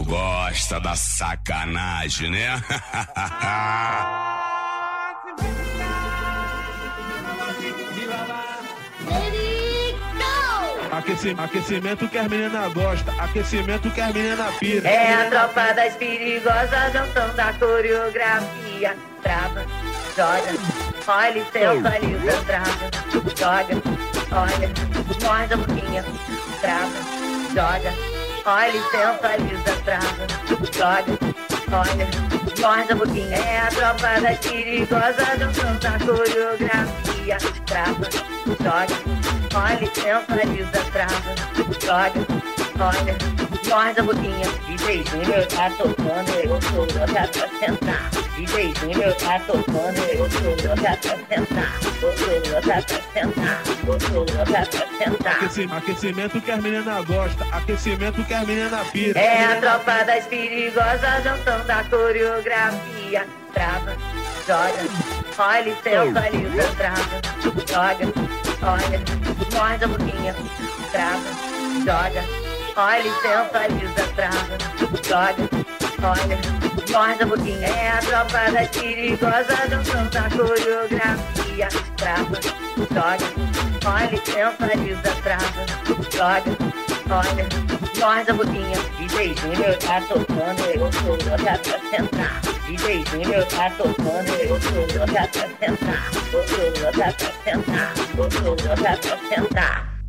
Tu gosta da sacanagem, né? Aqueci, aquecimento que as meninas gostam, aquecimento que as meninas pira. É a tropa das perigosas dançando a coreografia. Trava, joga, olha e sensualiza, trava, joga, olha, morde a boquinha, trava, joga, olha e sensualiza, trava, joga, olha, morde a boquinha. É a tropa das perigosas dançando a coreografia. Trava, joga. Olha, sensualiza, trava, joga, olha, morde a boquinha. DJ Júnior tá tocando, eu sou louca pra sentar. DJ Júnior tá tocando, eu sou louca pra sentar. Eu sou louca pra sentar, eu sou louca pra sentar. Aqueci, aquecimento que as meninas gostam, aquecimento que as meninas pira. É a tropa das perigosas dançando a coreografia. Trava, joga, olha, sensualiza, trava, joga, olha, morde a boquinha, trava, joga, olha, sensualiza, trava, joga, olha, morde a boquinha. É a tropa das perigosas dançando a coreografia. Trava, joga, olha, sensualiza, trava, joga, olha, morde a boquinha. DJ Júnior tá tocando, eu sou louca pra sentar. DJ Júnior tá tocando, eu sou louca pra sentar. Eu sou louca pra sentar, eu sou louca pra sentar.